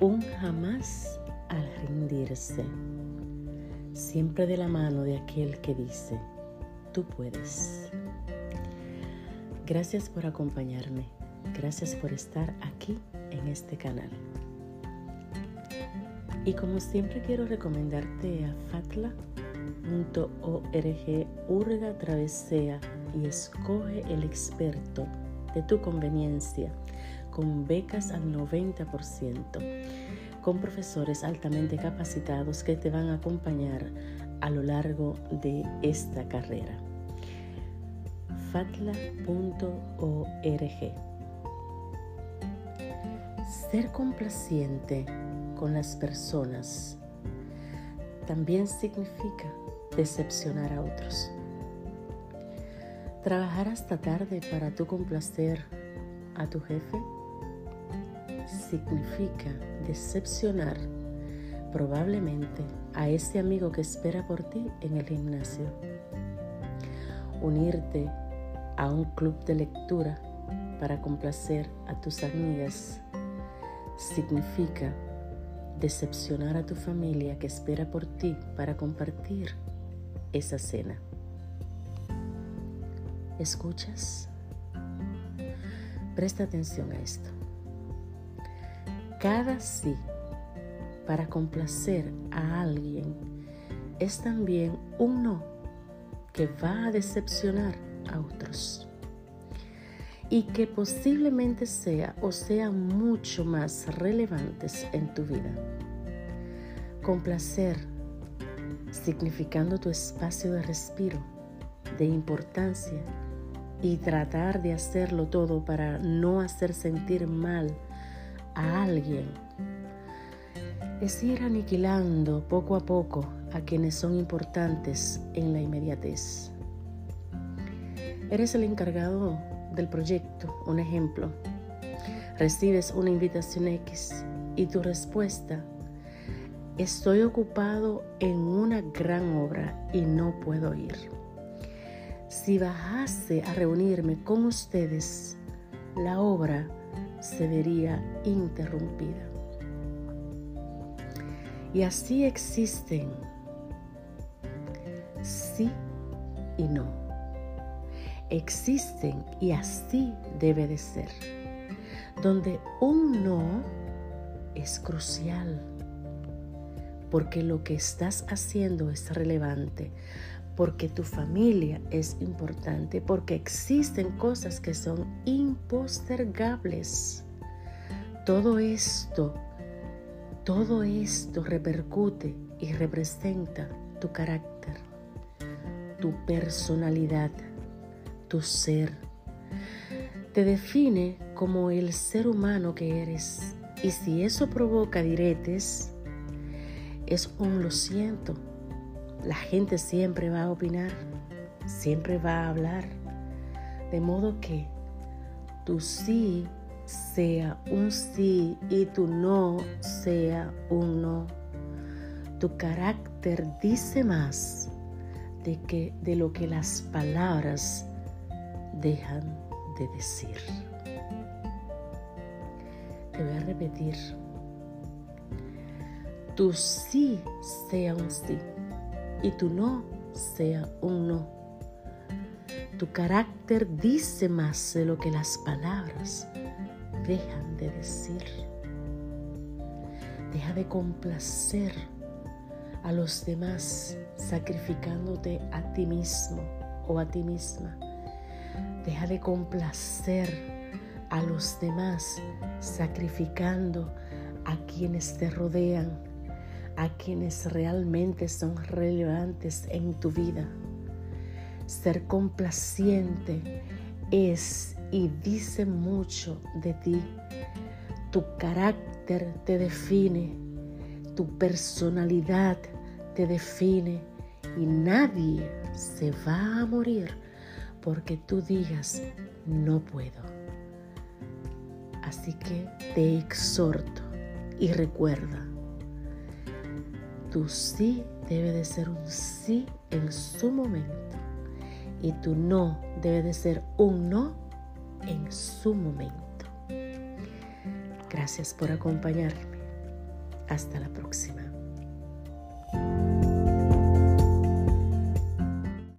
un jamás al rendirse, siempre de la mano de aquel que dice, tú puedes. Gracias por acompañarme, gracias por estar aquí en este canal. Y como siempre quiero recomendarte a fatla.org, urga, travesea y escoge el experto de tu conveniencia con becas al 90%, con profesores altamente capacitados que te van a acompañar a lo largo de esta carrera. fatla.org Ser complaciente con las personas también significa decepcionar a otros. Trabajar hasta tarde para tu complacer a tu jefe significa decepcionar probablemente a ese amigo que espera por ti en el gimnasio. Unirte a un club de lectura para complacer a tus amigas significa decepcionar a tu familia que espera por ti para compartir esa cena. ¿Escuchas? Presta atención a esto. Cada sí para complacer a alguien es también un no que va a decepcionar a otros y que posiblemente sea o sea mucho más relevantes en tu vida. Complacer significando tu espacio de respiro, de importancia y tratar de hacerlo todo para no hacer sentir mal a alguien es ir aniquilando poco a poco a quienes son importantes en la inmediatez. Eres el encargado del proyecto, un ejemplo. Recibes una invitación X y tu respuesta, estoy ocupado en una gran obra y no puedo ir. Si bajase a reunirme con ustedes, la obra se vería interrumpida. Y así existen sí y no. Existen y así debe de ser. Donde un no es crucial. Porque lo que estás haciendo es relevante. Porque tu familia es importante. Porque existen cosas que son impostergables. Todo esto todo esto repercute y representa tu carácter, tu personalidad, tu ser. Te define como el ser humano que eres. Y si eso provoca diretes, es un lo siento. La gente siempre va a opinar, siempre va a hablar. De modo que tu sí sea un sí y tu no sea un no. Tu carácter dice más de, que, de lo que las palabras dejan de decir. Te voy a repetir. Tu sí sea un sí y tu no sea un no. Tu carácter dice más de lo que las palabras dejan de decir. Deja de complacer a los demás sacrificándote a ti mismo o a ti misma. Deja de complacer a los demás sacrificando a quienes te rodean, a quienes realmente son relevantes en tu vida. Ser complaciente es y dice mucho de ti. Tu carácter te define, tu personalidad te define y nadie se va a morir porque tú digas no puedo. Así que te exhorto y recuerda, tu sí debe de ser un sí en su momento y tu no debe de ser un no en su momento. Gracias por acompañarme. Hasta la próxima.